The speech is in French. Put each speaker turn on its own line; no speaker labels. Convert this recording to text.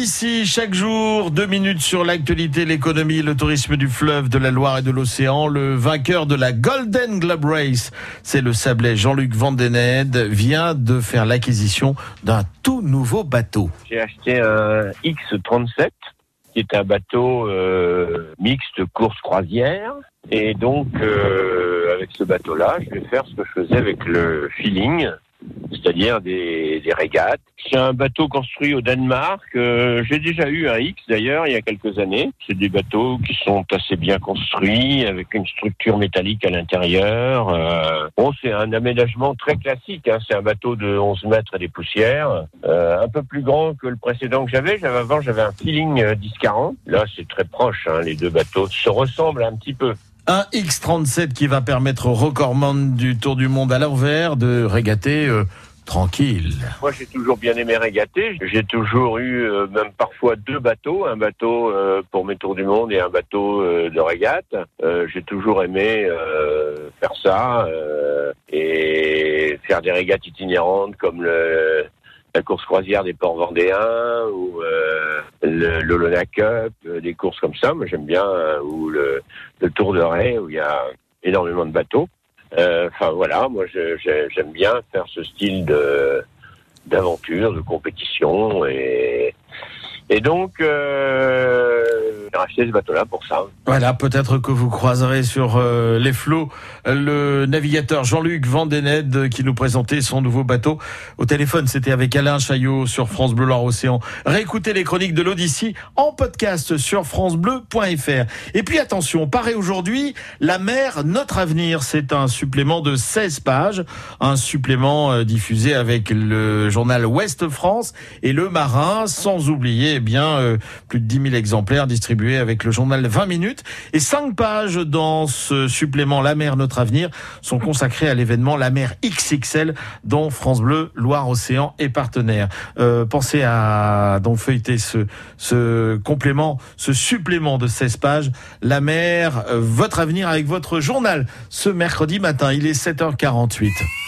L'Odyssée, chaque jour, deux minutes sur l'actualité, l'économie, le tourisme du fleuve, de la Loire et de l'océan. Le vainqueur de la Golden Globe Race, c'est le Sablé Jean-Luc Vandened, vient de faire l'acquisition d'un tout nouveau bateau.
J'ai acheté un X37, qui est un bateau euh, mixte course croisière. Et donc, euh, avec ce bateau-là, je vais faire ce que je faisais avec le feeling, c'est-à-dire des, régates. C'est un bateau construit au Danemark. Euh, J'ai déjà eu un X d'ailleurs il y a quelques années. C'est des bateaux qui sont assez bien construits avec une structure métallique à l'intérieur. Euh, bon, c'est un aménagement très classique. Hein. C'est un bateau de 11 mètres et des poussières, euh, un peu plus grand que le précédent que j'avais. J'avais avant j'avais un feeling 1040. Là, c'est très proche. Hein. Les deux bateaux se ressemblent un petit peu.
Un X37 qui va permettre au recordman du Tour du Monde à l'envers de régater euh, tranquille.
Moi, j'ai toujours bien aimé régater. J'ai toujours eu euh, même parfois deux bateaux, un bateau euh, pour mes tours du monde et un bateau de régate. J'ai toujours aimé faire ça et faire des régates itinérantes comme la course croisière des ports vendéens ou le l'Olona Cup, des courses comme ça. Moi, j'aime bien ou le, Tour de Ré où il y a énormément de bateaux. Enfin voilà, moi j'aime bien faire ce style de d'aventure, de compétition et et donc euh, ce bateau-là pour ça.
Voilà, peut-être que vous croiserez sur euh, les flots euh, le navigateur Jean-Luc Vandened euh, qui nous présentait son nouveau bateau. Au téléphone, c'était avec Alain Chaillot sur France Bleu Loire Océan. Réécoutez les chroniques de l'Odyssée en podcast sur francebleu.fr. Et puis attention, paraît aujourd'hui La mer, notre avenir. C'est un supplément de 16 pages, un supplément diffusé avec le journal Ouest France et le Marin, sans oublier eh bien plus de 10 000 exemplaires distribués avec le journal 20 minutes. Et cinq pages dans ce supplément La mer, notre avenir sont consacrées à l'événement La mer XXL dont France Bleu Loire-Océan est partenaire. Euh, pensez à donc feuilleter ce, ce complément, ce supplément de 16 pages. La mer, euh, votre avenir avec votre journal ce mercredi matin. Il est 7h48.